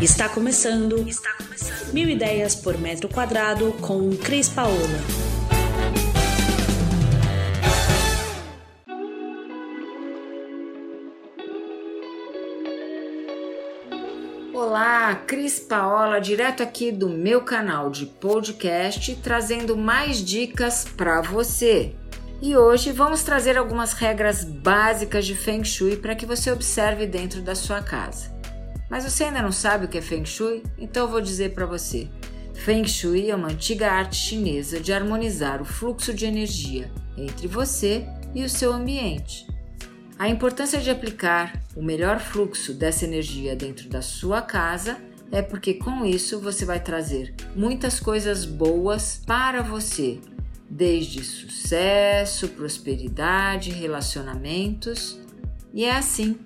Está começando. Está começando. Mil ideias por metro quadrado com Cris Paola. Olá, Cris Paola, direto aqui do meu canal de podcast, trazendo mais dicas para você. E hoje vamos trazer algumas regras básicas de Feng Shui para que você observe dentro da sua casa. Mas você ainda não sabe o que é Feng Shui? Então eu vou dizer para você. Feng Shui é uma antiga arte chinesa de harmonizar o fluxo de energia entre você e o seu ambiente. A importância de aplicar o melhor fluxo dessa energia dentro da sua casa é porque com isso você vai trazer muitas coisas boas para você, desde sucesso, prosperidade, relacionamentos. E é assim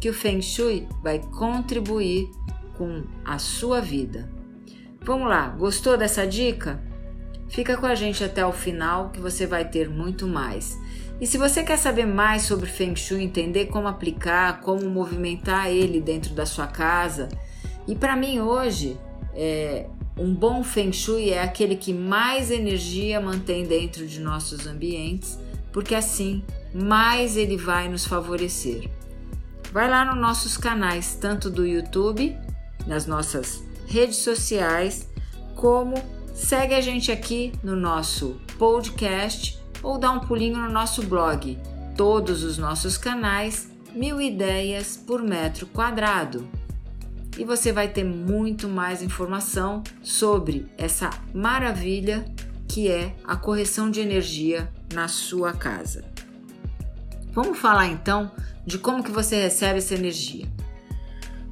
que o Feng Shui vai contribuir com a sua vida. Vamos lá, gostou dessa dica? Fica com a gente até o final que você vai ter muito mais. E se você quer saber mais sobre Feng Shui, entender como aplicar, como movimentar ele dentro da sua casa, e para mim hoje, é, um bom Feng Shui é aquele que mais energia mantém dentro de nossos ambientes, porque assim mais ele vai nos favorecer. Vai lá nos nossos canais, tanto do YouTube, nas nossas redes sociais, como segue a gente aqui no nosso podcast ou dá um pulinho no nosso blog. Todos os nossos canais, mil ideias por metro quadrado. E você vai ter muito mais informação sobre essa maravilha que é a correção de energia na sua casa. Vamos falar então de como que você recebe essa energia.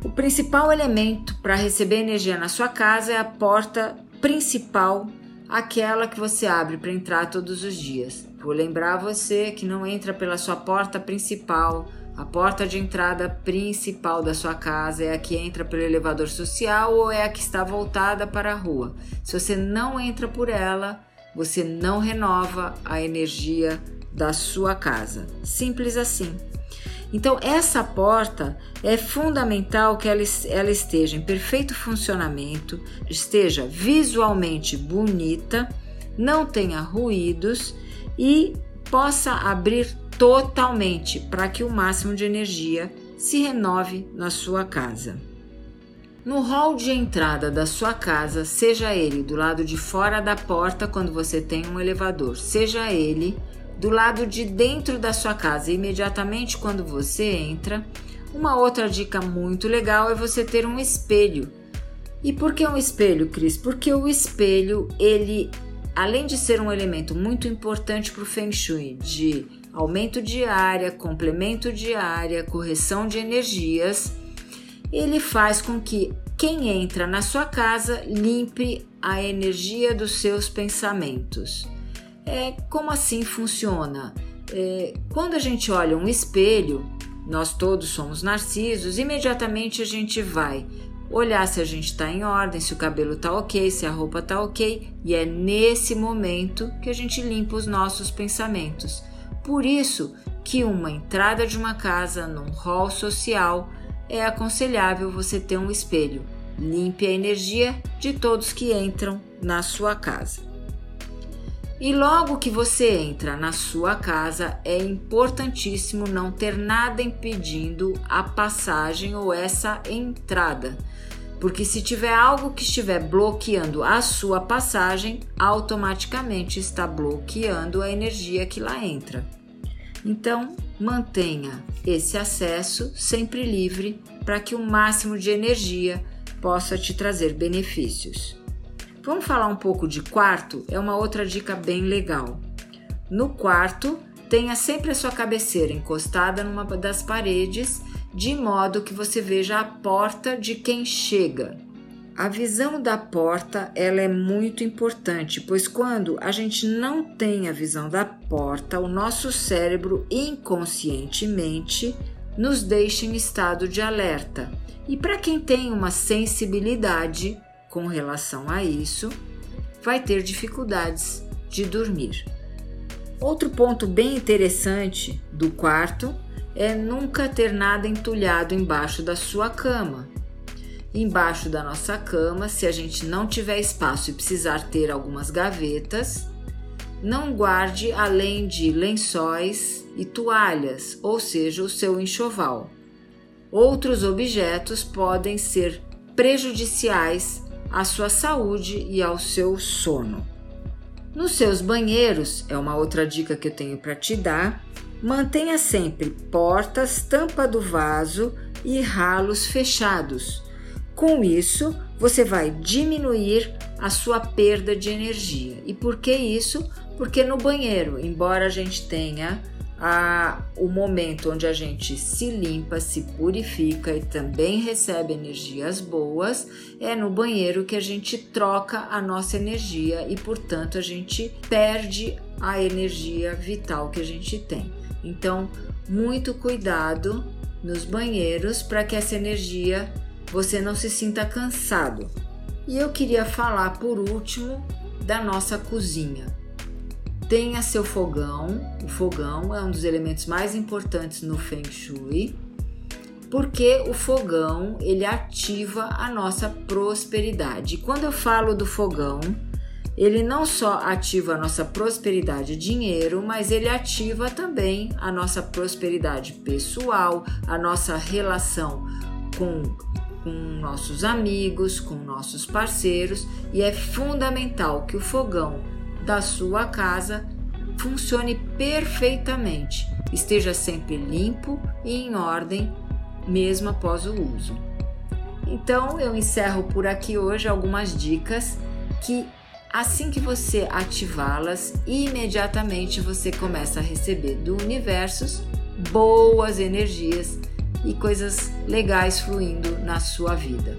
O principal elemento para receber energia na sua casa é a porta principal, aquela que você abre para entrar todos os dias. Vou lembrar você que não entra pela sua porta principal. A porta de entrada principal da sua casa é a que entra pelo elevador social ou é a que está voltada para a rua. Se você não entra por ela, você não renova a energia da sua casa. Simples assim. Então, essa porta é fundamental que ela, ela esteja em perfeito funcionamento, esteja visualmente bonita, não tenha ruídos e possa abrir totalmente para que o máximo de energia se renove na sua casa. No hall de entrada da sua casa, seja ele do lado de fora da porta quando você tem um elevador, seja ele do lado de dentro da sua casa, imediatamente quando você entra. Uma outra dica muito legal é você ter um espelho. E por que um espelho, Cris? Porque o espelho, ele, além de ser um elemento muito importante para o Feng Shui, de aumento de área, complemento de área, correção de energias, ele faz com que quem entra na sua casa limpe a energia dos seus pensamentos. É, como assim funciona? É, quando a gente olha um espelho, nós todos somos narcisos, imediatamente a gente vai olhar se a gente está em ordem, se o cabelo está ok, se a roupa está ok, e é nesse momento que a gente limpa os nossos pensamentos. Por isso que uma entrada de uma casa num hall social é aconselhável você ter um espelho. Limpe a energia de todos que entram na sua casa. E logo que você entra na sua casa, é importantíssimo não ter nada impedindo a passagem ou essa entrada. Porque se tiver algo que estiver bloqueando a sua passagem, automaticamente está bloqueando a energia que lá entra. Então, mantenha esse acesso sempre livre para que o máximo de energia possa te trazer benefícios. Vamos falar um pouco de quarto? É uma outra dica bem legal. No quarto, tenha sempre a sua cabeceira encostada numa das paredes, de modo que você veja a porta de quem chega. A visão da porta ela é muito importante, pois quando a gente não tem a visão da porta, o nosso cérebro inconscientemente nos deixa em estado de alerta. E para quem tem uma sensibilidade, com relação a isso, vai ter dificuldades de dormir. Outro ponto bem interessante do quarto é nunca ter nada entulhado embaixo da sua cama. embaixo da nossa cama, se a gente não tiver espaço e precisar ter algumas gavetas. Não guarde além de lençóis e toalhas, ou seja, o seu enxoval. Outros objetos podem ser prejudiciais à sua saúde e ao seu sono. Nos seus banheiros, é uma outra dica que eu tenho para te dar, mantenha sempre portas, tampa do vaso e ralos fechados. Com isso, você vai diminuir a sua perda de energia. E por que isso? Porque no banheiro, embora a gente tenha a, o momento onde a gente se limpa, se purifica e também recebe energias boas, é no banheiro que a gente troca a nossa energia e, portanto, a gente perde a energia vital que a gente tem. Então, muito cuidado nos banheiros para que essa energia você não se sinta cansado. E eu queria falar por último da nossa cozinha tenha seu fogão. O fogão é um dos elementos mais importantes no Feng Shui, porque o fogão ele ativa a nossa prosperidade. Quando eu falo do fogão, ele não só ativa a nossa prosperidade dinheiro, mas ele ativa também a nossa prosperidade pessoal, a nossa relação com, com nossos amigos, com nossos parceiros, e é fundamental que o fogão da sua casa funcione perfeitamente, esteja sempre limpo e em ordem, mesmo após o uso. Então eu encerro por aqui hoje algumas dicas que assim que você ativá-las, imediatamente você começa a receber do universo boas energias e coisas legais fluindo na sua vida.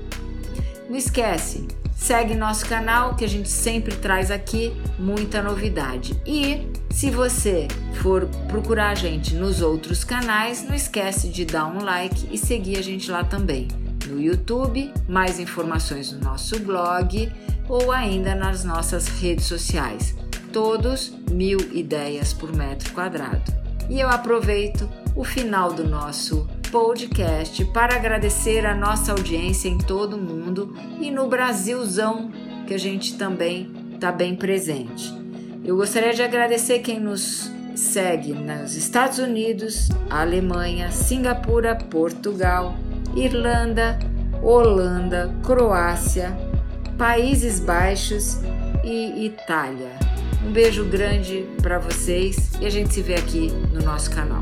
Não esquece, Segue nosso canal que a gente sempre traz aqui muita novidade. E se você for procurar a gente nos outros canais, não esquece de dar um like e seguir a gente lá também. No YouTube, mais informações no nosso blog ou ainda nas nossas redes sociais. Todos mil ideias por metro quadrado. E eu aproveito o final do nosso podcast para agradecer a nossa audiência em todo o mundo e no Brasilzão, que a gente também está bem presente. Eu gostaria de agradecer quem nos segue nos Estados Unidos, Alemanha, Singapura, Portugal, Irlanda, Holanda, Croácia, Países Baixos e Itália. Um beijo grande para vocês e a gente se vê aqui no nosso canal.